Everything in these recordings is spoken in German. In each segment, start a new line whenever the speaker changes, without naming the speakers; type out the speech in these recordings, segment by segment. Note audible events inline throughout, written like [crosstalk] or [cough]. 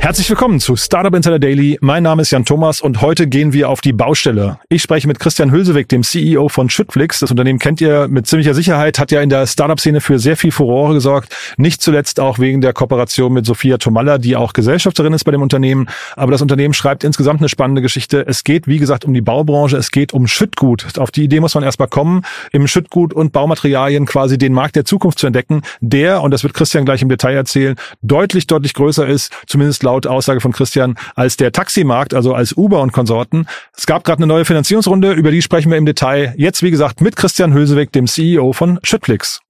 Herzlich willkommen zu Startup Insider Daily. Mein Name ist Jan Thomas und heute gehen wir auf die Baustelle. Ich spreche mit Christian Hülsewig, dem CEO von Schüttflix. Das Unternehmen kennt ihr mit ziemlicher Sicherheit, hat ja in der Startup-Szene für sehr viel Furore gesorgt. Nicht zuletzt auch wegen der Kooperation mit Sophia Tomalla, die auch Gesellschafterin ist bei dem Unternehmen. Aber das Unternehmen schreibt insgesamt eine spannende Geschichte. Es geht, wie gesagt, um die Baubranche. Es geht um Schüttgut. Auf die Idee muss man erstmal kommen, im Schüttgut und Baumaterialien quasi den Markt der Zukunft zu entdecken, der, und das wird Christian gleich im Detail erzählen, deutlich, deutlich größer ist, zumindest laut Aussage von Christian, als der Taximarkt, also als Uber und Konsorten. Es gab gerade eine neue Finanzierungsrunde, über die sprechen wir im Detail. Jetzt, wie gesagt, mit Christian Hülsewig, dem CEO von Schüttflix.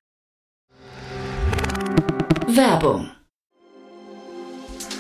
Werbung.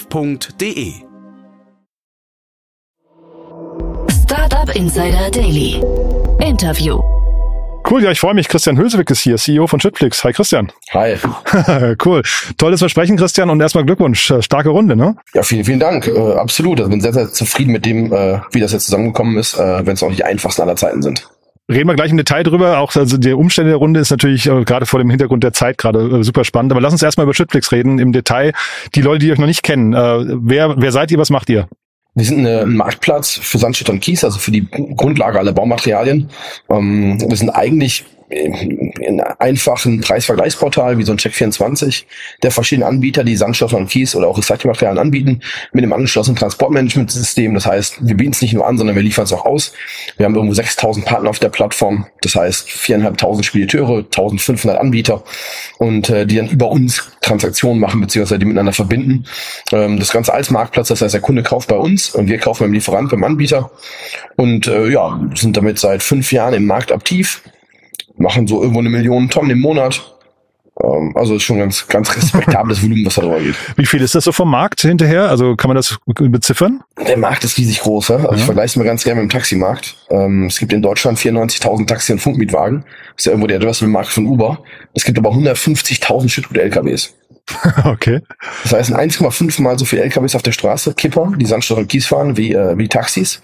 www.startup-insider.de.
Startup Insider Daily. Interview.
Cool, ja, ich freue mich. Christian Hülsewig ist hier, CEO von Schüttflix. Hi Christian.
Hi. [laughs]
cool. Tolles Versprechen, Christian, und erstmal Glückwunsch. Starke Runde, ne?
Ja, vielen, vielen Dank. Äh, absolut. Also bin sehr, sehr zufrieden mit dem, äh, wie das jetzt zusammengekommen ist, äh, wenn es auch nicht die einfachsten aller Zeiten sind.
Reden wir gleich im Detail drüber. Auch also die Umstände der Runde ist natürlich äh, gerade vor dem Hintergrund der Zeit gerade äh, super spannend. Aber lass uns erstmal über Schüttflix reden im Detail. Die Leute, die euch noch nicht kennen, äh, wer, wer seid ihr, was macht ihr?
Wir sind ein Marktplatz für Sandstedt und Kies, also für die Grundlage aller Baumaterialien. Ähm, wir sind eigentlich in einfachen Preisvergleichsportal wie so ein Check24 der verschiedenen Anbieter, die Sandstoffe und Kies oder auch Recyclingmaterialien anbieten, mit einem angeschlossenen Transportmanagementsystem. Das heißt, wir bieten es nicht nur an, sondern wir liefern es auch aus. Wir haben irgendwo 6000 Partner auf der Plattform. Das heißt, 4.500 Spediteure, 1500 Anbieter und äh, die dann über uns Transaktionen machen, beziehungsweise die miteinander verbinden. Ähm, das Ganze als Marktplatz, das heißt, der Kunde kauft bei uns und wir kaufen beim Lieferant, beim Anbieter und äh, ja, sind damit seit fünf Jahren im Markt aktiv machen so irgendwo eine Million Tonnen im Monat. Ähm, also ist schon ganz, ganz [laughs] respektables Volumen, was da drüber geht.
Wie viel ist das so vom Markt hinterher? Also kann man das beziffern?
Der Markt ist riesig groß. Ja? Also ja. ich vergleiche es mal ganz gerne mit dem Taximarkt. Ähm, es gibt in Deutschland 94.000 Taxi- und Funkmietwagen. Das ist ja irgendwo der Addressable-Markt von Uber. Es gibt aber 150.000 Schüttgut-LKWs. [laughs]
Okay.
Das heißt, 1,5 mal so viele LKWs auf der Straße, Kipper, die Sandstoff und Kies fahren, wie, äh, wie Taxis.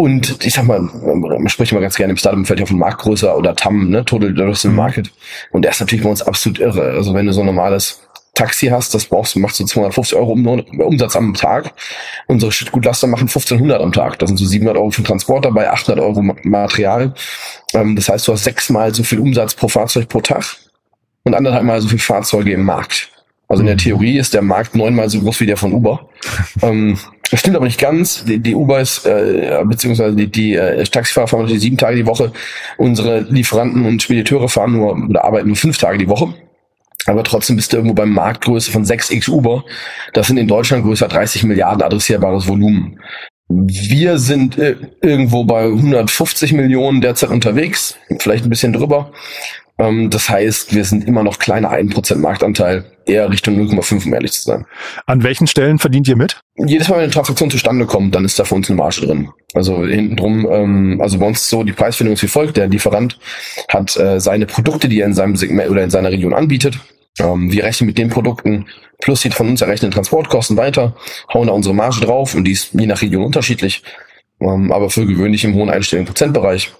Und ich sag mal, man spricht immer ganz gerne im Startup-Umfeld ja von Marktgröße oder TAM, ne, Total Addressable mhm. Market. Und der ist natürlich bei uns absolut irre. Also wenn du so ein normales Taxi hast, das brauchst du, machst du 250 Euro Umsatz am Tag. Unsere Schüttgutlaster machen 1500 am Tag. Das sind so 700 Euro für Transport dabei, 800 Euro Material. Ähm, das heißt, du hast sechsmal so viel Umsatz pro Fahrzeug pro Tag und anderthalb Mal so viel Fahrzeuge im Markt. Also in der mhm. Theorie ist der Markt neunmal so groß wie der von Uber. [laughs] das stimmt aber nicht ganz. Die, die Uber ist, äh, beziehungsweise die, die äh, Taxifahrer fahren natürlich sieben Tage die Woche. Unsere Lieferanten und Spediteure fahren nur oder arbeiten nur fünf Tage die Woche. Aber trotzdem bist du irgendwo beim Marktgröße von 6x Uber. Das sind in Deutschland größer 30 Milliarden adressierbares Volumen. Wir sind äh, irgendwo bei 150 Millionen derzeit unterwegs, vielleicht ein bisschen drüber. Ähm, das heißt, wir sind immer noch kleiner 1% Marktanteil, eher Richtung 0,5, um ehrlich zu sein.
An welchen Stellen verdient ihr mit?
Jedes Mal, wenn eine Transaktion zustande kommt, dann ist da für uns eine Marge drin. Also hinten drum, ähm, also bei uns ist so, die Preisfindung ist wie folgt. Der Lieferant hat äh, seine Produkte, die er in seinem Segment oder in seiner Region anbietet. Ähm, wir rechnen mit den Produkten plus die von uns errechneten Transportkosten weiter, hauen da unsere Marge drauf und die ist je nach Region unterschiedlich, ähm, aber für gewöhnlich im hohen einstelligen Prozentbereich.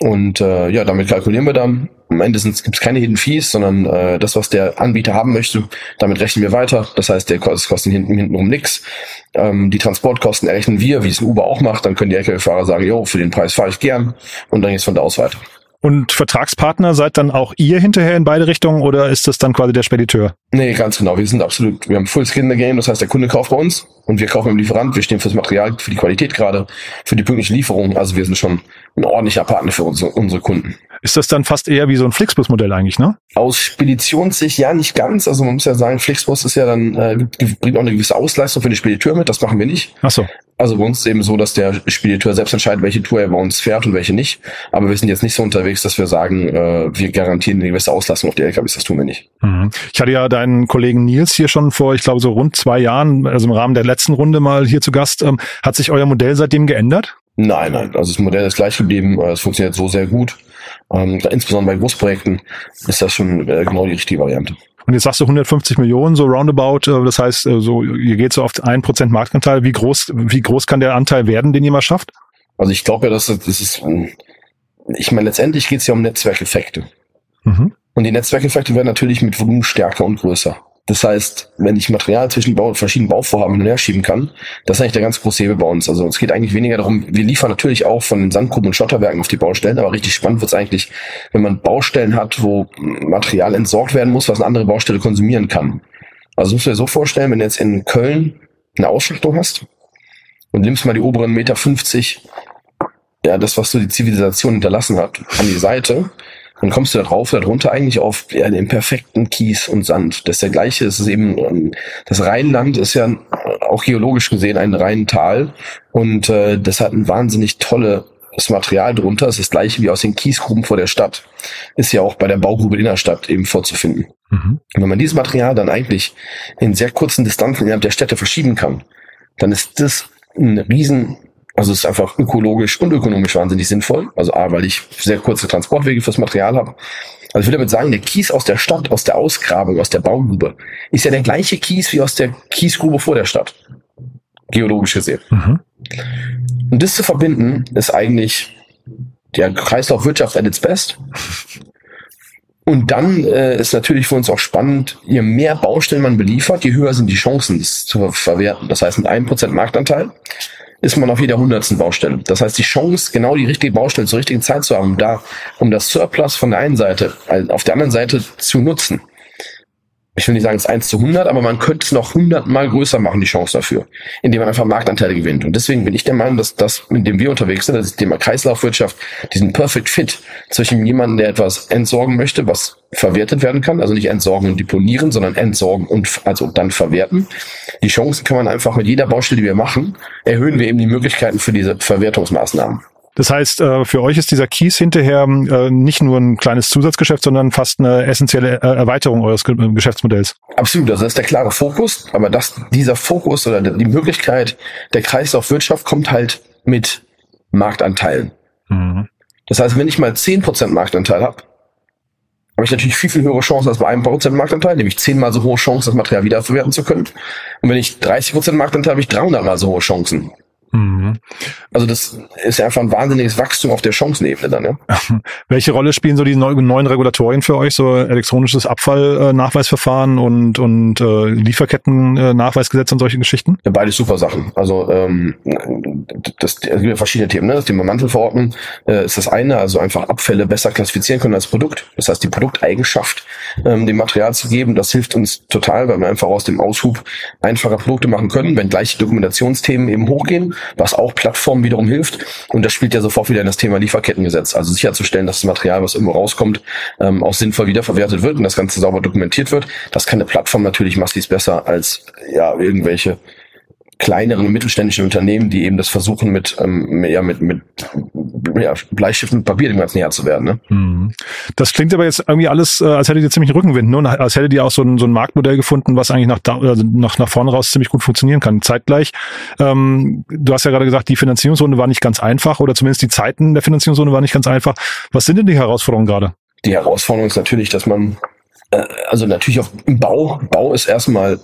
Und äh, ja, damit kalkulieren wir dann. Am Ende gibt es keine Hidden Fees, sondern äh, das, was der Anbieter haben möchte, damit rechnen wir weiter. Das heißt, der kostet, kostet hinten, hintenrum nix. Ähm, die Transportkosten errechnen wir, wie es ein Uber auch macht. Dann können die LKW-Fahrer sagen, jo, für den Preis fahre ich gern. Und dann geht's von da aus weiter.
Und Vertragspartner seid dann auch ihr hinterher in beide Richtungen oder ist das dann quasi der Spediteur?
Nee, ganz genau. Wir sind absolut, wir haben Full Skin in the Game. Das heißt, der Kunde kauft bei uns und wir kaufen im Lieferant. Wir stehen fürs Material, für die Qualität gerade, für die pünktliche Lieferung. Also wir sind schon ein ordentlicher Partner für unsere, unsere Kunden.
Ist das dann fast eher wie so ein Flixbus-Modell eigentlich, ne?
Aus Speditionssicht ja nicht ganz. Also man muss ja sagen, Flixbus ist ja dann, äh, bringt auch eine gewisse Ausleistung für den Spediteur mit. Das machen wir nicht.
Ach so.
Also bei uns ist eben so, dass der Spediteur selbst entscheidet, welche Tour er bei uns fährt und welche nicht. Aber wir sind jetzt nicht so unterwegs, dass wir sagen, äh, wir garantieren eine gewisse Auslastung auf die LKWs. Das tun wir nicht.
Mhm. Ich hatte ja deinen Kollegen Nils hier schon vor, ich glaube, so rund zwei Jahren, also im Rahmen der letzten Runde mal hier zu Gast. Ähm, hat sich euer Modell seitdem geändert?
Nein, nein. Also das Modell ist gleich geblieben. Es funktioniert so sehr gut. Ähm, insbesondere bei Großprojekten ist das schon äh, genau die richtige Variante.
Und jetzt sagst du 150 Millionen, so roundabout. Äh, das heißt, äh, so, ihr geht so auf ein Prozent Marktanteil. Wie groß, wie groß kann der Anteil werden, den ihr mal schafft?
Also ich glaube ja, dass das ist, ich meine, letztendlich geht es ja um Netzwerkeffekte. Mhm. Und die Netzwerkeffekte werden natürlich mit Volumen stärker und größer. Das heißt, wenn ich Material zwischen Bau, verschiedenen Bauvorhaben hin und her schieben kann, das ist eigentlich der ganz große Hebel bei uns. Also es geht eigentlich weniger darum, wir liefern natürlich auch von den Sandgruben und Schotterwerken auf die Baustellen, aber richtig spannend wird es eigentlich, wenn man Baustellen hat, wo Material entsorgt werden muss, was eine andere Baustelle konsumieren kann. Also musst du dir so vorstellen, wenn du jetzt in Köln eine Ausschlachtung hast und nimmst mal die oberen Meter 50, ja, das, was so die Zivilisation hinterlassen hat, an die Seite, dann kommst du da drauf oder drunter eigentlich auf ja, den perfekten Kies und Sand. Das ist der gleiche, es ist eben, ähm, das Rheinland ist ja auch geologisch gesehen ein Rheintal und äh, das hat ein wahnsinnig tolles Material drunter. Es ist das gleiche wie aus den Kiesgruben vor der Stadt. Ist ja auch bei der Baugrube in der Stadt eben vorzufinden. Mhm. Und wenn man dieses Material dann eigentlich in sehr kurzen Distanzen innerhalb der Städte verschieben kann, dann ist das ein riesen also es ist einfach ökologisch und ökonomisch wahnsinnig sinnvoll. Also A, weil ich sehr kurze Transportwege fürs Material habe. Also ich will damit sagen, der Kies aus der Stadt, aus der Ausgrabung, aus der Baugrube, ist ja der gleiche Kies wie aus der Kiesgrube vor der Stadt. Geologisch gesehen. Mhm. Und das zu verbinden, ist eigentlich der Kreislaufwirtschaft at its best. Und dann äh, ist natürlich für uns auch spannend, je mehr Baustellen man beliefert, je höher sind die Chancen, das zu verwerten. Das heißt, mit einem Prozent Marktanteil ist man auf jeder hundertsten Baustelle. Das heißt, die Chance, genau die richtige Baustelle zur richtigen Zeit zu haben, da, um das Surplus von der einen Seite auf der anderen Seite zu nutzen, ich will nicht sagen, es ist 1 zu 100, aber man könnte es noch 100 mal größer machen, die Chance dafür, indem man einfach Marktanteile gewinnt. Und deswegen bin ich der Meinung, dass das, mit dem wir unterwegs sind, das Thema Kreislaufwirtschaft, diesen Perfect Fit zwischen jemandem, der etwas entsorgen möchte, was verwertet werden kann, also nicht entsorgen und deponieren, sondern entsorgen und also dann verwerten. Die Chancen kann man einfach mit jeder Baustelle, die wir machen, erhöhen wir eben die Möglichkeiten für diese Verwertungsmaßnahmen.
Das heißt, äh, für euch ist dieser Kies hinterher äh, nicht nur ein kleines Zusatzgeschäft, sondern fast eine essentielle äh, Erweiterung eures Geschäftsmodells.
Absolut, das ist der klare Fokus. Aber das, dieser Fokus oder die Möglichkeit der Kreislaufwirtschaft kommt halt mit Marktanteilen. Mhm. Das heißt, wenn ich mal zehn Prozent Marktanteil habe, habe ich natürlich viel, viel höhere Chancen als bei einem Prozent Marktanteil, nämlich zehnmal so hohe Chancen, das Material wiederverwerten zu können. Und wenn ich 30 Prozent Marktanteil habe, habe ich 300 mal so hohe Chancen. Mhm. Also das ist ja einfach ein wahnsinniges Wachstum auf der Chancenebene dann. Ja? [laughs]
Welche Rolle spielen so die neuen Regulatorien für euch, so elektronisches Abfallnachweisverfahren und, und äh, Lieferketten-Nachweisgesetz und solche Geschichten?
Ja, beides super Sachen. Also ähm, das, es gibt ja verschiedene Themen. Ne? Das Thema Mantelverordnung äh, ist das eine, also einfach Abfälle besser klassifizieren können als Produkt. Das heißt, die Produkteigenschaft ähm, dem Material zu geben, das hilft uns total, weil wir einfach aus dem Aushub einfacher Produkte machen können, wenn gleich die Dokumentationsthemen eben hochgehen was auch Plattformen wiederum hilft. Und das spielt ja sofort wieder in das Thema Lieferkettengesetz. Also sicherzustellen, dass das Material, was irgendwo rauskommt, ähm, auch sinnvoll wiederverwertet wird und das Ganze sauber dokumentiert wird. Das kann eine Plattform natürlich massiv besser als ja irgendwelche kleineren und mittelständischen Unternehmen, die eben das versuchen mit, ähm, ja, mit, mit ja, Bleistift und Papier dem ganzen näher zu werden. Ne?
Hm. Das klingt aber jetzt irgendwie alles, äh, als hättet ihr ziemlich Rückenwind, ne? Und als hättet ihr auch so ein, so ein Marktmodell gefunden, was eigentlich nach, da, also nach, nach vorne raus ziemlich gut funktionieren kann. Zeitgleich, ähm, du hast ja gerade gesagt, die Finanzierungsrunde war nicht ganz einfach oder zumindest die Zeiten der Finanzierungsrunde waren nicht ganz einfach. Was sind denn die Herausforderungen gerade?
Die Herausforderung ist natürlich, dass man, äh, also natürlich auf, im Bau, Bau ist erstmal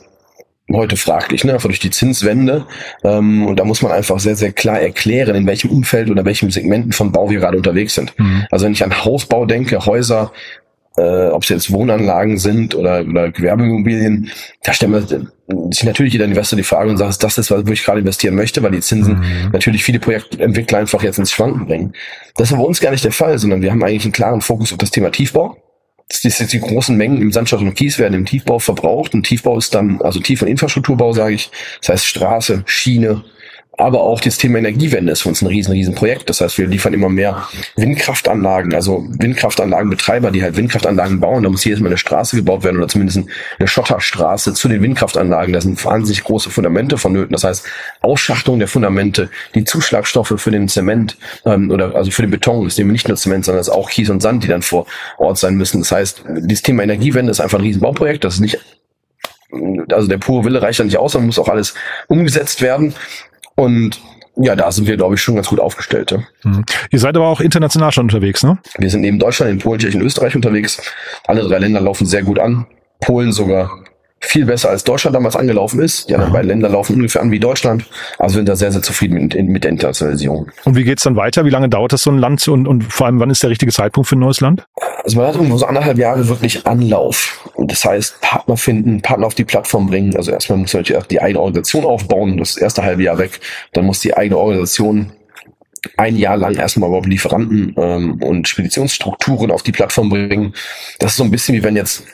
heute fraglich, ne? einfach durch die Zinswende. Ähm, und da muss man einfach sehr, sehr klar erklären, in welchem Umfeld oder welchem Segmenten von Bau wir gerade unterwegs sind. Mhm. Also wenn ich an Hausbau denke, Häuser, äh, ob es jetzt Wohnanlagen sind oder, oder Gewerbeimmobilien, da stellen wir sich natürlich jeder Investor die Frage und sagt, ist das ist, wo ich gerade investieren möchte, weil die Zinsen mhm. natürlich viele Projektentwickler einfach jetzt ins Schwanken bringen. Das ist bei uns gar nicht der Fall, sondern wir haben eigentlich einen klaren Fokus auf das Thema Tiefbau. Jetzt die großen Mengen im Sandstein und Kies werden im Tiefbau verbraucht. Und Tiefbau ist dann, also Tief- und Infrastrukturbau, sage ich. Das heißt Straße, Schiene, aber auch das Thema Energiewende ist für uns ein riesen, riesen Projekt. Das heißt, wir liefern immer mehr Windkraftanlagen, also Windkraftanlagenbetreiber, die halt Windkraftanlagen bauen. Da muss jedes Mal eine Straße gebaut werden oder zumindest eine Schotterstraße zu den Windkraftanlagen. Da sind wahnsinnig große Fundamente vonnöten. Das heißt, Ausschachtung der Fundamente, die Zuschlagstoffe für den Zement ähm, oder also für den Beton, das nehmen wir nicht nur Zement, sondern es ist auch Kies und Sand, die dann vor Ort sein müssen. Das heißt, dieses Thema Energiewende ist einfach ein Riesenbauprojekt. Das ist nicht also der pure Wille reicht da nicht aus, sondern muss auch alles umgesetzt werden. Und ja, da sind wir, glaube ich, schon ganz gut aufgestellt. Ja.
Mhm. Ihr seid aber auch international schon unterwegs, ne?
Wir sind neben Deutschland, in Polen, Tschechien, Österreich unterwegs. Alle drei Länder laufen sehr gut an. Polen sogar viel besser als Deutschland damals angelaufen ist. Die anderen beiden Länder laufen ungefähr an wie Deutschland. Also sind da sehr, sehr zufrieden mit, mit der Internationalisierung.
Und wie geht's dann weiter? Wie lange dauert das so ein Land und, und vor allem wann ist der richtige Zeitpunkt für ein neues Land?
Also man hat irgendwo so anderthalb Jahre wirklich Anlauf. Und das heißt, Partner finden, Partner auf die Plattform bringen. Also erstmal muss man natürlich die eigene Organisation aufbauen, das erste halbe Jahr weg. Dann muss die eigene Organisation ein Jahr lang erstmal überhaupt Lieferanten ähm, und Speditionsstrukturen auf die Plattform bringen. Das ist so ein bisschen wie wenn jetzt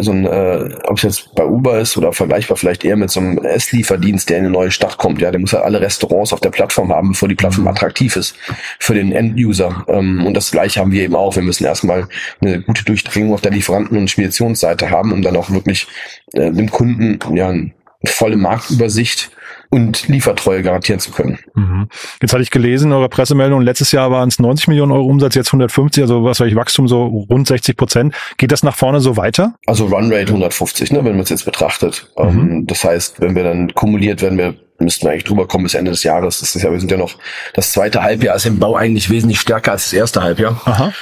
so ein, äh, ob es jetzt bei Uber ist oder vergleichbar vielleicht eher mit so einem Esslieferdienst, der in eine neue Stadt kommt. Ja, der muss halt alle Restaurants auf der Plattform haben, bevor die Plattform mhm. attraktiv ist für den End-User. Ähm, und das gleiche haben wir eben auch. Wir müssen erstmal eine gute Durchdringung auf der Lieferanten- und Speditionsseite haben, um dann auch wirklich äh, dem Kunden ja eine volle Marktübersicht und Liefertreue garantieren zu können.
Mhm. Jetzt hatte ich gelesen, eure Pressemeldung, letztes Jahr waren es 90 Millionen Euro Umsatz, jetzt 150, also was soll ich, Wachstum so rund 60 Prozent. Geht das nach vorne so weiter?
Also Runrate 150, ne, wenn man es jetzt betrachtet. Mhm. Ähm, das heißt, wenn wir dann kumuliert, werden wir müssten wir eigentlich drüber kommen bis Ende des Jahres. Das ist ja, wir sind ja noch, das zweite Halbjahr ist im Bau eigentlich wesentlich stärker als das erste Halbjahr. Aha.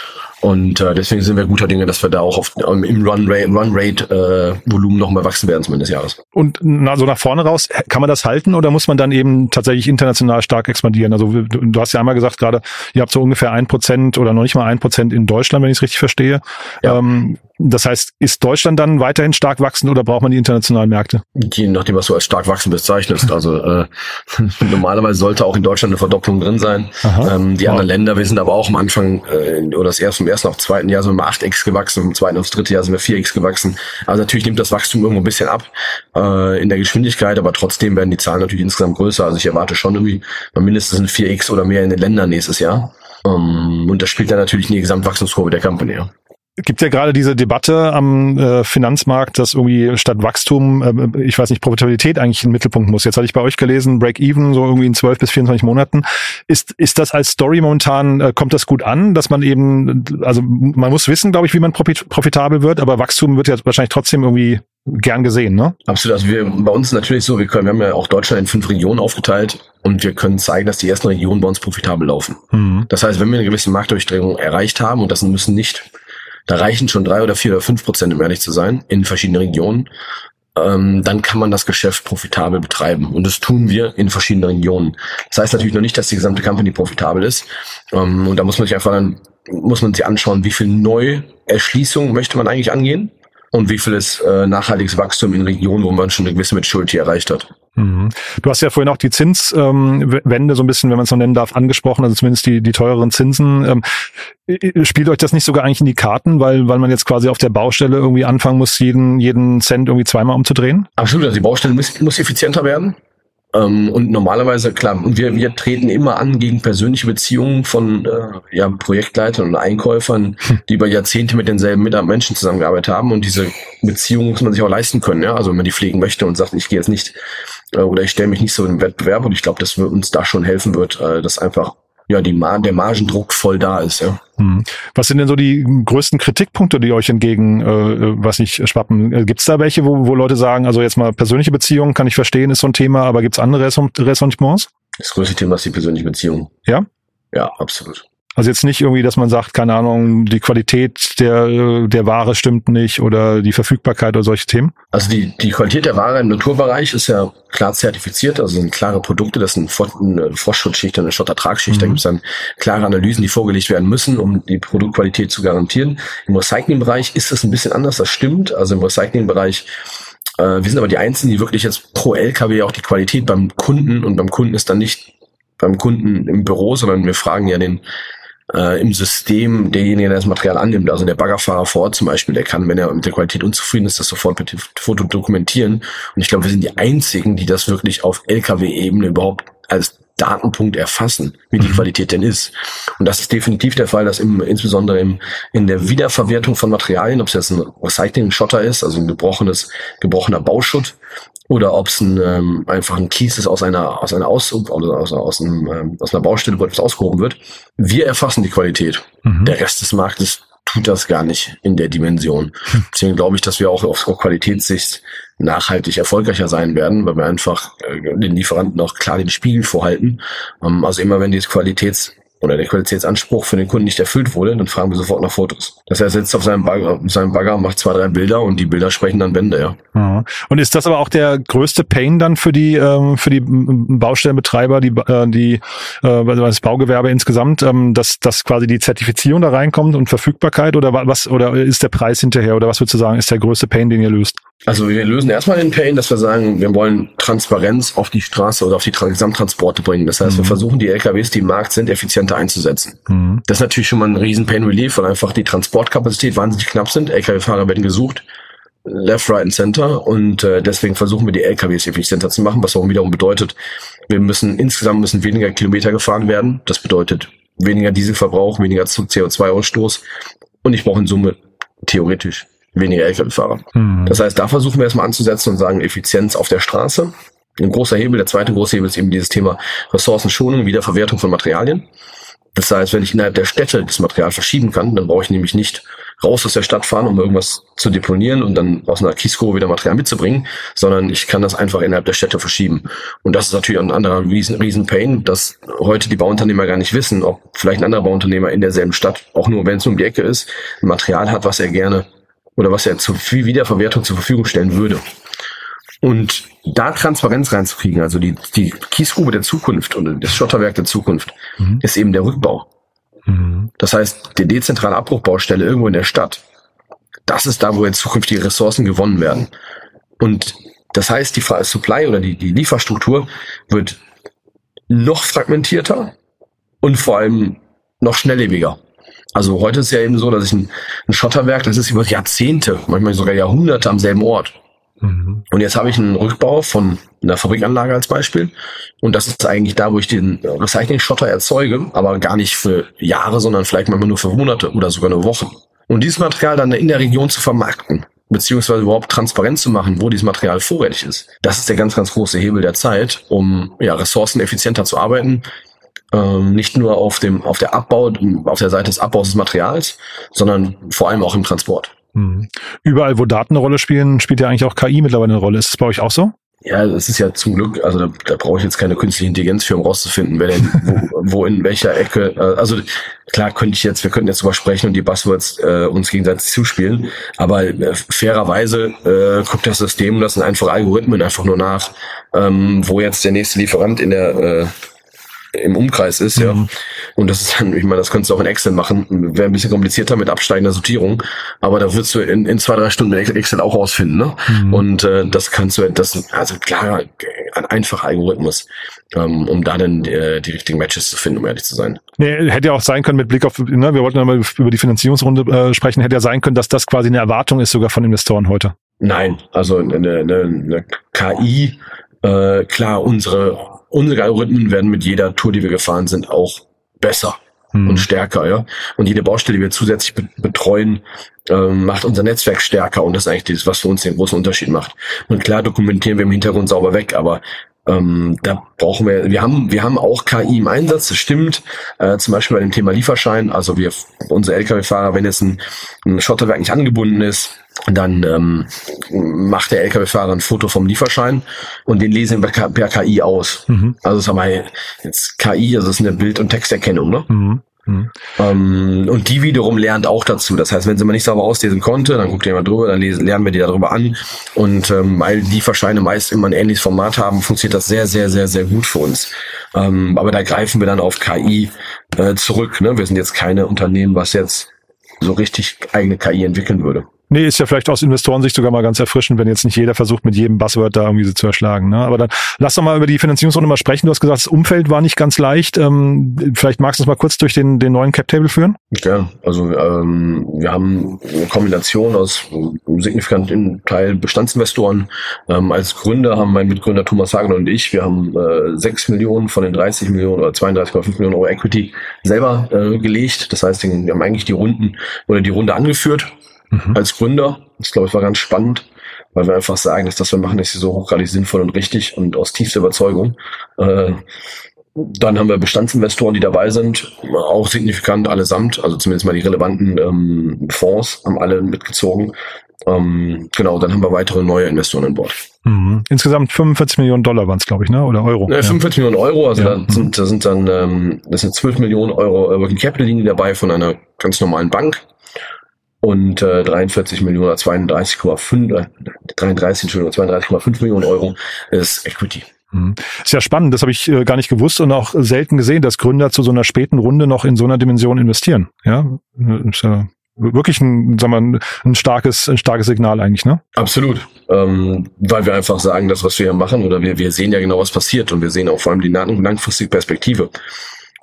Und äh, deswegen sind wir guter Dinge, dass wir da auch auf, ähm, im Run-Rate Run -Rate, äh, Volumen nochmal wachsen werden, zumindest des Jahres.
Und na, so nach vorne raus, kann man das halten oder muss man dann eben tatsächlich international stark expandieren? Also du, du hast ja einmal gesagt gerade, ihr habt so ungefähr ein Prozent oder noch nicht mal ein Prozent in Deutschland, wenn ich es richtig verstehe. Ja. Ähm, das heißt, ist Deutschland dann weiterhin stark wachsend oder braucht man die internationalen Märkte?
Je nachdem, was du als stark wachsend bezeichnest. Also äh, [laughs] normalerweise sollte auch in Deutschland eine Verdopplung drin sein. Ähm, die wow. anderen Länder, wir sind aber auch am Anfang äh, oder das erste, im ersten auf zweiten Jahr sind wir 8x gewachsen, im zweiten aufs dritte Jahr sind wir 4x gewachsen. Also natürlich nimmt das Wachstum irgendwo ein bisschen ab äh, in der Geschwindigkeit, aber trotzdem werden die Zahlen natürlich insgesamt größer. Also ich erwarte schon irgendwie mindestens ein 4x oder mehr in den Ländern nächstes Jahr. Um, ähm, und das spielt dann natürlich in die Gesamtwachstumskurve der Company. Ja
gibt ja gerade diese Debatte am äh, Finanzmarkt, dass irgendwie statt Wachstum, äh, ich weiß nicht, Profitabilität eigentlich in den Mittelpunkt muss. Jetzt hatte ich bei euch gelesen, Break-Even, so irgendwie in 12 bis 24 Monaten. Ist, ist das als Story momentan, äh, kommt das gut an, dass man eben, also man muss wissen, glaube ich, wie man profit, profitabel wird, aber Wachstum wird ja wahrscheinlich trotzdem irgendwie gern gesehen, ne?
Absolut. Also wir, bei uns natürlich so, wir können, wir haben ja auch Deutschland in fünf Regionen aufgeteilt und wir können zeigen, dass die ersten Regionen bei uns profitabel laufen. Mhm. Das heißt, wenn wir eine gewisse Marktdurchdringung erreicht haben, und das müssen nicht da reichen schon drei oder vier oder fünf Prozent, um ehrlich zu sein, in verschiedenen Regionen. Ähm, dann kann man das Geschäft profitabel betreiben. Und das tun wir in verschiedenen Regionen. Das heißt natürlich noch nicht, dass die gesamte Company profitabel ist. Ähm, und da muss man sich einfach dann, muss man sich anschauen, wie viel Neuerschließung möchte man eigentlich angehen und wie viel ist äh, nachhaltiges Wachstum in Regionen, wo man schon eine gewisse Maturity erreicht hat.
Mhm. Du hast ja vorhin auch die Zinswende ähm, so ein bisschen, wenn man es so nennen darf, angesprochen, also zumindest die, die teureren Zinsen. Ähm, spielt euch das nicht sogar eigentlich in die Karten, weil, weil man jetzt quasi auf der Baustelle irgendwie anfangen muss, jeden, jeden Cent irgendwie zweimal umzudrehen?
Absolut, also die Baustelle muss, muss effizienter werden. Ähm, und normalerweise, klar, wir, wir treten immer an gegen persönliche Beziehungen von äh, ja, Projektleitern und Einkäufern, hm. die über Jahrzehnte mit denselben Menschen zusammengearbeitet haben. Und diese Beziehungen muss man sich auch leisten können. Ja? Also wenn man die pflegen möchte und sagt, ich gehe jetzt nicht äh, oder ich stelle mich nicht so im Wettbewerb. Und ich glaube, dass wir uns da schon helfen wird, äh, dass einfach ja, die der Margendruck voll da ist, ja.
Hm. Was sind denn so die größten Kritikpunkte, die euch entgegen, äh, was nicht schwappen? Äh, gibt's da welche, wo, wo Leute sagen, also jetzt mal persönliche Beziehungen, kann ich verstehen, ist so ein Thema, aber gibt's andere Ressentiments?
Das größte Thema ist die persönliche Beziehung.
Ja?
Ja, absolut.
Also jetzt nicht irgendwie, dass man sagt, keine Ahnung, die Qualität der, der Ware stimmt nicht oder die Verfügbarkeit oder solche Themen?
Also die, die Qualität der Ware im Naturbereich ist ja klar zertifiziert, also sind klare Produkte, das sind eine Frostschutzschicht, eine Schottertragschicht, mhm. da gibt es dann klare Analysen, die vorgelegt werden müssen, um die Produktqualität zu garantieren. Im Recyclingbereich ist es ein bisschen anders, das stimmt. Also im Recyclingbereich äh, wir sind aber die Einzigen, die wirklich jetzt pro LKW auch die Qualität beim Kunden und beim Kunden ist dann nicht beim Kunden im Büro, sondern wir fragen ja den äh, im System derjenige, der das Material annimmt. Also der Baggerfahrer vor Ort zum Beispiel, der kann, wenn er mit der Qualität unzufrieden ist, das sofort mit dem Foto dokumentieren. Und ich glaube, wir sind die einzigen, die das wirklich auf LKW-Ebene überhaupt als Datenpunkt erfassen, wie die mhm. Qualität denn ist. Und das ist definitiv der Fall, dass im, insbesondere im, in der Wiederverwertung von Materialien, ob es jetzt ein Recycling-Schotter ist, also ein gebrochenes, gebrochener Bauschutt, oder ob es ein, ähm, einfach ein Kies ist aus einer aus einer aus aus, aus, einem, ähm, aus einer Baustelle, wo etwas ausgehoben wird. Wir erfassen die Qualität. Mhm. Der Rest des Marktes tut das gar nicht in der Dimension. Hm. Deswegen glaube ich, dass wir auch auf Qualitätssicht nachhaltig erfolgreicher sein werden, weil wir einfach äh, den Lieferanten auch klar den Spiegel vorhalten. Ähm, also immer wenn die Qualitäts oder der Qualitätsanspruch für den Kunden nicht erfüllt wurde, dann fragen wir sofort nach Fotos. Das heißt, er sitzt auf seinem Bagger, seinem Bagger, macht zwei, drei Bilder und die Bilder sprechen dann Bände, ja.
Und ist das aber auch der größte Pain dann für die ähm, für die Baustellenbetreiber, die äh, die äh, das Baugewerbe insgesamt, ähm, dass dass quasi die Zertifizierung da reinkommt und Verfügbarkeit oder was oder ist der Preis hinterher oder was würdest du sagen, ist der größte Pain, den ihr löst?
Also wir lösen erstmal den Pain, dass wir sagen, wir wollen Transparenz auf die Straße oder auf die Gesamttransporte bringen. Das heißt, mhm. wir versuchen die LKWs, die im Markt sind, effizienter einzusetzen. Mhm. Das ist natürlich schon mal ein riesen Pain Relief, weil einfach die Transportkapazität wahnsinnig knapp sind. LKW-Fahrer werden gesucht, left, right and center und äh, deswegen versuchen wir die LKWs effizienter zu machen, was auch wiederum bedeutet, wir müssen insgesamt müssen weniger Kilometer gefahren werden. Das bedeutet weniger Dieselverbrauch, weniger CO2-Ausstoß und ich brauche in Summe theoretisch weniger Lkw-Fahrer. Mhm. Das heißt, da versuchen wir erstmal anzusetzen und sagen Effizienz auf der Straße. Ein großer Hebel, der zweite große Hebel ist eben dieses Thema Ressourcenschonung, Wiederverwertung von Materialien. Das heißt, wenn ich innerhalb der Städte das Material verschieben kann, dann brauche ich nämlich nicht raus aus der Stadt fahren, um irgendwas zu deponieren und dann aus einer Kiesgrube wieder Material mitzubringen, sondern ich kann das einfach innerhalb der Städte verschieben. Und das ist natürlich ein anderer riesen, riesen Pain, dass heute die Bauunternehmer gar nicht wissen, ob vielleicht ein anderer Bauunternehmer in derselben Stadt, auch nur wenn es um die Ecke ist, ein Material hat, was er gerne oder was er zu viel Wiederverwertung zur Verfügung stellen würde. Und da Transparenz reinzukriegen, also die, die Kiesgrube der Zukunft und das Schotterwerk der Zukunft, mhm. ist eben der Rückbau. Mhm. Das heißt, die dezentrale Abbruchbaustelle irgendwo in der Stadt, das ist da, wo jetzt zukünftige Ressourcen gewonnen werden. Und das heißt, die Supply oder die, die Lieferstruktur wird noch fragmentierter und vor allem noch schnelllebiger. Also heute ist ja eben so, dass ich ein, ein Schotterwerk, das ist über Jahrzehnte, manchmal sogar Jahrhunderte am selben Ort. Mhm. Und jetzt habe ich einen Rückbau von einer Fabrikanlage als Beispiel. Und das ist eigentlich da, wo ich den Recycling-Schotter erzeuge, aber gar nicht für Jahre, sondern vielleicht manchmal nur für Monate oder sogar nur Wochen. Und dieses Material dann in der Region zu vermarkten, beziehungsweise überhaupt transparent zu machen, wo dieses Material vorrätig ist. Das ist der ganz, ganz große Hebel der Zeit, um ja, Ressourcen effizienter zu arbeiten, ähm, nicht nur auf dem, auf der Abbau, auf der Seite des Abbaus des Materials, sondern vor allem auch im Transport.
Mhm. Überall, wo Daten eine Rolle spielen, spielt ja eigentlich auch KI mittlerweile eine Rolle. Ist es bei euch auch so?
Ja, das ist ja zum Glück, also da, da brauche ich jetzt keine künstliche Intelligenz für, um rauszufinden, wer denn, wo, [laughs] wo in welcher Ecke, äh, also klar könnte ich jetzt, wir könnten jetzt drüber sprechen und die Buzzwords äh, uns gegenseitig zuspielen, aber äh, fairerweise äh, guckt das System, das sind einfach Algorithmen einfach nur nach, ähm, wo jetzt der nächste Lieferant in der äh, im Umkreis ist, mhm. ja. Und das ist dann, ich meine, das könntest du auch in Excel machen. Wäre ein bisschen komplizierter mit absteigender Sortierung, aber da würdest du in, in zwei, drei Stunden Excel auch rausfinden, ne? Mhm. Und äh, das kannst du, das, also klar, ein einfacher Algorithmus, ähm, um da dann äh, die richtigen Matches zu finden, um ehrlich zu sein.
Nee, hätte ja auch sein können mit Blick auf, ne, wir wollten ja mal über die Finanzierungsrunde äh, sprechen, hätte ja sein können, dass das quasi eine Erwartung ist sogar von Investoren heute.
Nein, also eine, eine, eine KI, äh, klar, unsere unsere Algorithmen werden mit jeder Tour, die wir gefahren sind, auch besser hm. und stärker, ja. Und jede Baustelle, die wir zusätzlich betreuen, ähm, macht unser Netzwerk stärker und das ist eigentlich das, was für uns den großen Unterschied macht. Und klar dokumentieren wir im Hintergrund sauber weg, aber ähm, da brauchen wir, wir haben, wir haben auch KI im Einsatz, das stimmt. Äh, zum Beispiel bei dem Thema Lieferschein. Also wir, unsere Lkw-Fahrer, wenn jetzt ein, ein Schotterwerk nicht angebunden ist, dann ähm, macht der Lkw-Fahrer ein Foto vom Lieferschein und den lesen wir per, KI aus. Mhm. Also sag mal, jetzt KI, also das ist eine Bild- und Texterkennung, ne? Mhm. Mhm. Ähm, und die wiederum lernt auch dazu. Das heißt, wenn sie mal nicht sauber auslesen konnte, dann guckt ihr mal drüber, dann lesen, lernen wir die darüber an. Und ähm, weil die Verscheine meist immer ein ähnliches Format haben, funktioniert das sehr, sehr, sehr, sehr gut für uns. Ähm, aber da greifen wir dann auf KI äh, zurück. Ne? Wir sind jetzt keine Unternehmen, was jetzt so richtig eigene KI entwickeln würde.
Nee, ist ja vielleicht aus Investorensicht sogar mal ganz erfrischend, wenn jetzt nicht jeder versucht, mit jedem Buzzword da irgendwie zu erschlagen. Ne? Aber dann lass doch mal über die Finanzierungsrunde mal sprechen. Du hast gesagt, das Umfeld war nicht ganz leicht. Ähm, vielleicht magst du uns mal kurz durch den, den neuen Cap-Table führen?
Ja, also ähm, wir haben eine Kombination aus signifikanten Teil Bestandsinvestoren. Ähm, als Gründer haben mein Mitgründer Thomas Hagen und ich, wir haben äh, 6 Millionen von den 30 Millionen oder 32,5 Millionen Euro Equity selber äh, gelegt. Das heißt, wir haben eigentlich die Runden oder die Runde angeführt mhm. als Gründer. Das glaube ich war ganz spannend, weil wir einfach sagen, dass das wir machen, ist so hochgradig sinnvoll und richtig und aus tiefster Überzeugung. Äh, dann haben wir Bestandsinvestoren, die dabei sind, auch signifikant allesamt, also zumindest mal die relevanten ähm, Fonds haben alle mitgezogen. Ähm, genau, dann haben wir weitere neue Investoren an Bord.
Mhm. Insgesamt 45 Millionen Dollar waren es, glaube ich, ne? Oder Euro?
Äh, 45 ja. Millionen Euro, also ja. da, sind, da sind dann ähm, das sind 12 Millionen Euro Working Capital liegen dabei von einer ganz normalen Bank und äh, 43 Millionen oder 32,5 äh, 33 32,5 Millionen Euro ist Equity.
Mhm. Ist ja spannend, das habe ich äh, gar nicht gewusst und auch selten gesehen, dass Gründer zu so einer späten Runde noch in so einer Dimension investieren. Ja, ist ja wirklich ein, sagen wir, ein starkes, ein starkes Signal eigentlich, ne?
Absolut, ähm, weil wir einfach sagen, das, was wir hier machen, oder wir, wir sehen ja genau, was passiert und wir sehen auch vor allem die langfristige Perspektive.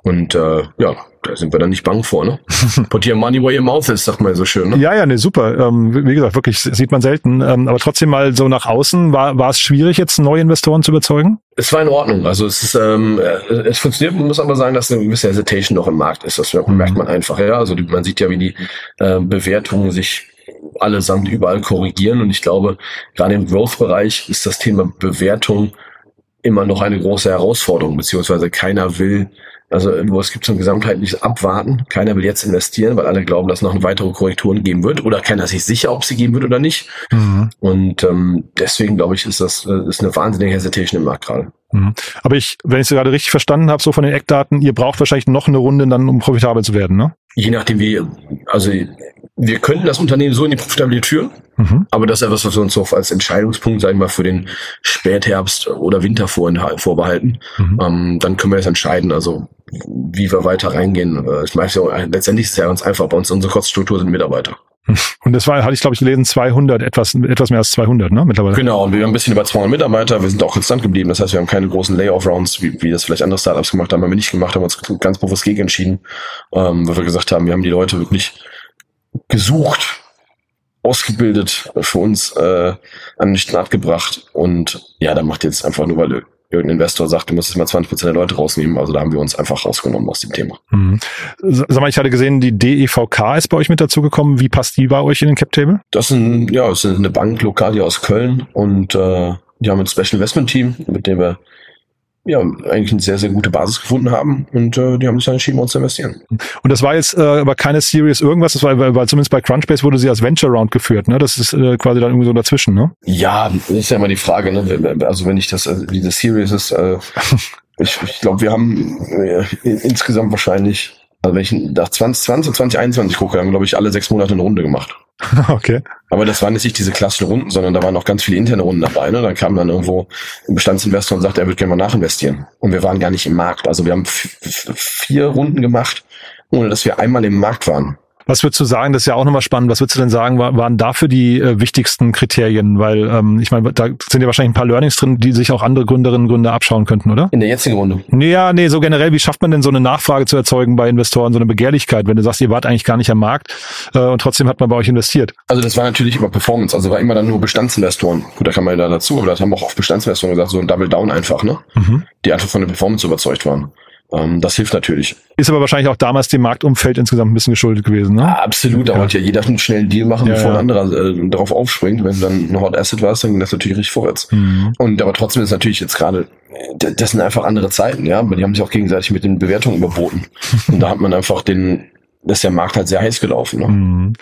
Und äh, ja, da sind wir dann nicht bang vor, ne? [laughs] Put your money where your mouth is, sagt man so schön, ne?
Ja, ja, ne, super. Ähm, wie gesagt, wirklich sieht man selten. Ähm, aber trotzdem mal so nach außen, war, war es schwierig, jetzt neue Investoren zu überzeugen?
Es war in Ordnung. Also es ist, ähm, äh, es funktioniert, man muss aber sagen, dass eine gewisse Hesitation noch im Markt ist. Das mhm. merkt man einfach, ja. Also man sieht ja, wie die äh, Bewertungen sich allesamt überall korrigieren. Und ich glaube, gerade im Growth-Bereich ist das Thema Bewertung immer noch eine große Herausforderung, beziehungsweise keiner will also wo es gibt so ein gesamtheitliches Abwarten. Keiner will jetzt investieren, weil alle glauben, dass es noch weitere Korrekturen geben wird oder keiner ist sich sicher, ob sie geben wird oder nicht. Mhm. Und ähm, deswegen glaube ich, ist das äh, ist eine wahnsinnige Hesitation im Markt gerade.
Mhm. Aber ich, wenn ich es gerade richtig verstanden habe, so von den Eckdaten, ihr braucht wahrscheinlich noch eine Runde dann, um profitabel zu werden, ne?
Je nachdem, wie, also wir könnten das Unternehmen so in die Profitabilität führen, mhm. aber das ist etwas, was wir uns so als Entscheidungspunkt, sagen wir mal, für den Spätherbst oder Winter vorbehalten. Mhm. Ähm, dann können wir jetzt entscheiden, also wie wir weiter reingehen. Ich meine, ja, letztendlich ist es ja ganz einfach. Bei uns unsere Kostenstruktur sind Mitarbeiter. [laughs]
Und das war, hatte ich glaube ich gelesen, 200, etwas, etwas mehr als 200, ne, mittlerweile.
Genau, und wir haben ein bisschen über 200 Mitarbeiter. Wir sind auch konstant geblieben. Das heißt, wir haben keine großen Layoff-Rounds, wie, wie das vielleicht andere Startups gemacht haben, haben wir nicht gemacht, haben uns ganz bewusst gegen entschieden, ähm, weil wir gesagt haben, wir haben die Leute wirklich gesucht, ausgebildet, für uns äh, an den Start gebracht. Und ja, da macht jetzt einfach nur, weil irgendein Investor sagt, du musst jetzt mal 20 Prozent der Leute rausnehmen. Also da haben wir uns einfach rausgenommen aus dem Thema.
Mhm. Sag mal, ich hatte gesehen, die DEVK ist bei euch mit dazugekommen. Wie passt die bei euch in den Cap Table?
Das ist, ein, ja, das ist eine Bank lokal hier aus Köln und äh, die haben ein Special Investment Team, mit dem wir ja, eigentlich eine sehr, sehr gute Basis gefunden haben und äh, die haben sich dann entschieden, uns zu investieren.
Und das war jetzt äh, aber keine Serious irgendwas, das war, weil zumindest bei Crunchbase wurde sie als Venture Round geführt, ne? Das ist äh, quasi dann irgendwie so dazwischen, ne?
Ja, ist ja immer die Frage, ne? Also wenn ich das, also diese Serious ist, äh, [laughs] ich, ich glaube, wir haben äh, insgesamt wahrscheinlich, also wenn ich nach 2020, 2021 gucke, haben, glaube ich, alle sechs Monate eine Runde gemacht. [laughs]
Okay.
Aber das waren jetzt nicht diese klassischen Runden, sondern da waren auch ganz viele interne Runden dabei. Ne? Dann kam dann irgendwo ein Bestandsinvestor und sagte, er würde gerne mal nachinvestieren. Und wir waren gar nicht im Markt. Also wir haben vier Runden gemacht, ohne dass wir einmal im Markt waren.
Was würdest du sagen, das ist ja auch nochmal spannend, was würdest du denn sagen, waren dafür die äh, wichtigsten Kriterien? Weil ähm, ich meine, da sind ja wahrscheinlich ein paar Learnings drin, die sich auch andere Gründerinnen und Gründer abschauen könnten, oder?
In der jetzigen Runde?
Nee, ja, nee, so generell, wie schafft man denn so eine Nachfrage zu erzeugen bei Investoren, so eine Begehrlichkeit, wenn du sagst, ihr wart eigentlich gar nicht am Markt äh, und trotzdem hat man bei euch investiert?
Also das war natürlich immer Performance, also war immer dann nur Bestandsinvestoren. Gut, da kann man ja dazu, aber das haben auch oft Bestandsinvestoren gesagt, so ein Double Down einfach, ne? Mhm. Die einfach von der Performance überzeugt waren. Ähm, das hilft natürlich.
Ist aber wahrscheinlich auch damals dem Marktumfeld insgesamt ein bisschen geschuldet gewesen, ne?
Ja, absolut, da ja. wollte ja jeder einen schnellen Deal machen, ja, bevor ein anderer äh, darauf aufspringt. Wenn du dann ein Hot Asset warst, dann ging das natürlich richtig vorwärts. Mhm. Und aber trotzdem ist natürlich jetzt gerade, das sind einfach andere Zeiten, ja, aber die haben sich auch gegenseitig mit den Bewertungen überboten. [laughs] Und da hat man einfach den ist der Markt halt sehr heiß gelaufen. Ne?
Mhm.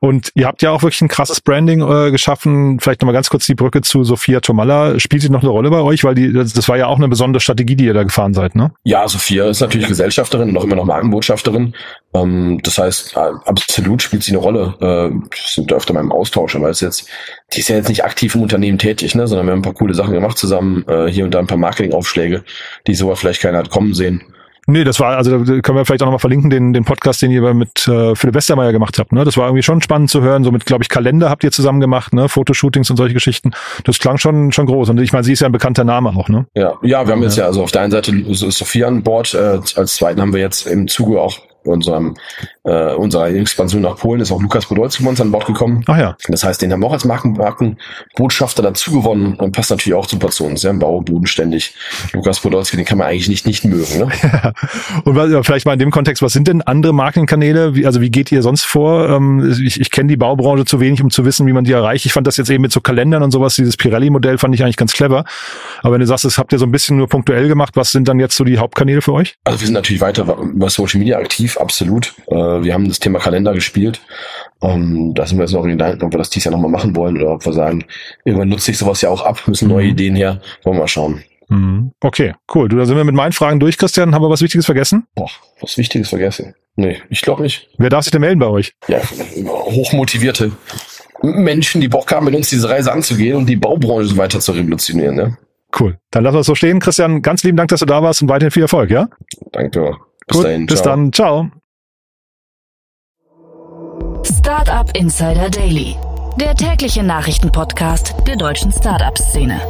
Und ihr habt ja auch wirklich ein krasses Branding äh, geschaffen. Vielleicht nochmal ganz kurz die Brücke zu Sophia Tomalla. Spielt sie noch eine Rolle bei euch? Weil die, das, das war ja auch eine besondere Strategie, die ihr da gefahren seid, ne?
Ja, Sophia ist natürlich Gesellschafterin und auch immer noch Markenbotschafterin. Ähm, das heißt, äh, absolut spielt sie eine Rolle. Äh, wir sind öfter mal im Austausch, aber ist jetzt, die ist ja jetzt nicht aktiv im Unternehmen tätig, ne, sondern wir haben ein paar coole Sachen gemacht zusammen, äh, hier und da ein paar Marketingaufschläge, die sogar vielleicht keiner hat kommen sehen.
Nee, das war, also da können wir vielleicht auch nochmal verlinken, den, den Podcast, den ihr mit äh, Philipp Westermeier gemacht habt. Ne? Das war irgendwie schon spannend zu hören. So mit, glaube ich, Kalender habt ihr zusammen gemacht, ne? Fotoshootings und solche Geschichten. Das klang schon schon groß. Und ich meine, sie ist ja ein bekannter Name auch, ne?
Ja, ja, wir haben jetzt ja also auf der einen Seite Sophia an Bord, äh, als zweiten haben wir jetzt im Zuge auch unserem äh, unserer Expansion nach Polen ist auch Lukas Podolski bei uns an Bord gekommen.
Ach ja.
Das heißt, den haben wir auch als Marken, Markenbotschafter dazu gewonnen und passt natürlich auch super zu uns, ja, im Bau bodenständig. Lukas Podolski, den kann man eigentlich nicht nicht mögen. Ne?
Ja. [laughs] Und was, vielleicht mal in dem Kontext, was sind denn andere Markenkanäle? Wie, also wie geht ihr sonst vor? Ähm, ich ich kenne die Baubranche zu wenig, um zu wissen, wie man die erreicht. Ich fand das jetzt eben mit so Kalendern und sowas, dieses Pirelli-Modell fand ich eigentlich ganz clever. Aber wenn du sagst, das habt ihr so ein bisschen nur punktuell gemacht, was sind dann jetzt so die Hauptkanäle für euch?
Also wir sind natürlich weiter über Social Media aktiv, absolut. Äh, wir haben das Thema Kalender gespielt. Um, da sind wir jetzt noch in Gedanken, ob wir das dieses Jahr nochmal machen wollen oder ob wir sagen, irgendwann nutze ich sowas ja auch ab, müssen neue
Mhm.
Ideen her. Wollen wir mal schauen.
Mhm. Okay, cool. Du, da sind wir mit meinen Fragen durch, Christian. Haben wir was Wichtiges vergessen?
Boah, was Wichtiges vergessen. Nee, ich glaube nicht.
Wer darf sich denn melden bei euch?
Ja, hochmotivierte Menschen, die Bock haben, mit uns diese Reise anzugehen und die Baubranche weiter zu revolutionieren. Ne?
Cool. Dann lassen wir es so stehen. Christian, ganz lieben Dank, dass du da warst und weiterhin viel Erfolg, ja?
Danke. Bis
Gut,
dahin.
bis
ciao.
dann. Ciao.
Startup Insider Daily, der tägliche Nachrichtenpodcast der deutschen Startup-Szene.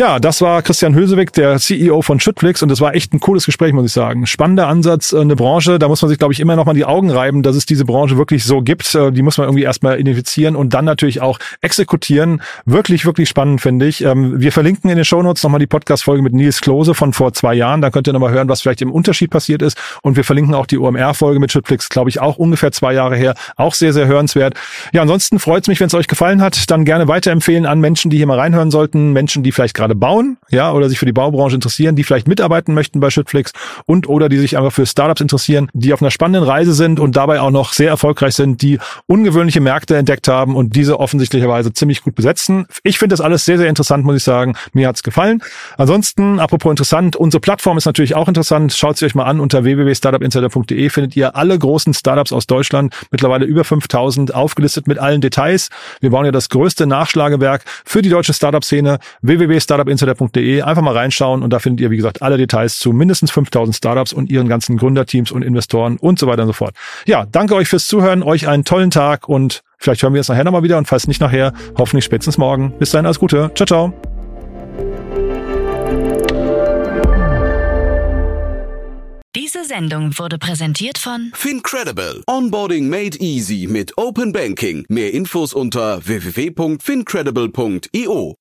Ja, das war Christian Hösewig, der CEO von Schüttflix und es war echt ein cooles Gespräch, muss ich sagen. Spannender Ansatz, äh, eine Branche, da muss man sich, glaube ich, immer noch mal die Augen reiben, dass es diese Branche wirklich so gibt. Äh, Die muss man irgendwie erstmal identifizieren und dann natürlich auch exekutieren. Wirklich, wirklich spannend, finde ich. Ähm, Wir verlinken in den Shownotes nochmal die Podcast-Folge mit Nils Klose von vor zwei Jahren. Da könnt ihr nochmal hören, was vielleicht im Unterschied passiert ist. Und wir verlinken auch die OMR-Folge mit Schüttflix, glaube ich, auch ungefähr zwei Jahre her. Auch sehr, sehr hörenswert. Ja, ansonsten freut es mich, wenn es euch gefallen hat. Dann gerne weiterempfehlen an Menschen, die hier mal reinhören sollten. Menschen, die vielleicht gerade bauen, ja, oder sich für die Baubranche interessieren, die vielleicht mitarbeiten möchten bei Schüttflix und oder die sich einfach für Startups interessieren, die auf einer spannenden Reise sind und dabei auch noch sehr erfolgreich sind, die ungewöhnliche Märkte entdeckt haben und diese offensichtlicherweise ziemlich gut besetzen. Ich finde das alles sehr, sehr interessant, muss ich sagen. Mir hat's gefallen. Ansonsten, apropos interessant, unsere Plattform ist natürlich auch interessant. Schaut sie euch mal an unter www.startupinsider.de findet ihr alle großen Startups aus Deutschland, mittlerweile über 5000 aufgelistet mit allen Details. Wir bauen ja das größte Nachschlagewerk für die deutsche Startup-Szene. www.startupinsider.de einfach mal reinschauen und da findet ihr, wie gesagt, alle Details zu mindestens 5000 Startups und ihren ganzen Gründerteams und Investoren und so weiter und so fort. Ja, danke euch fürs Zuhören, euch einen tollen Tag und vielleicht hören wir uns nachher nochmal wieder und falls nicht nachher, hoffentlich spätestens morgen. Bis dahin, alles Gute. Ciao, ciao.
Diese Sendung wurde präsentiert von
Fincredible. Onboarding made easy mit Open Banking. Mehr Infos unter www.fincredible.io.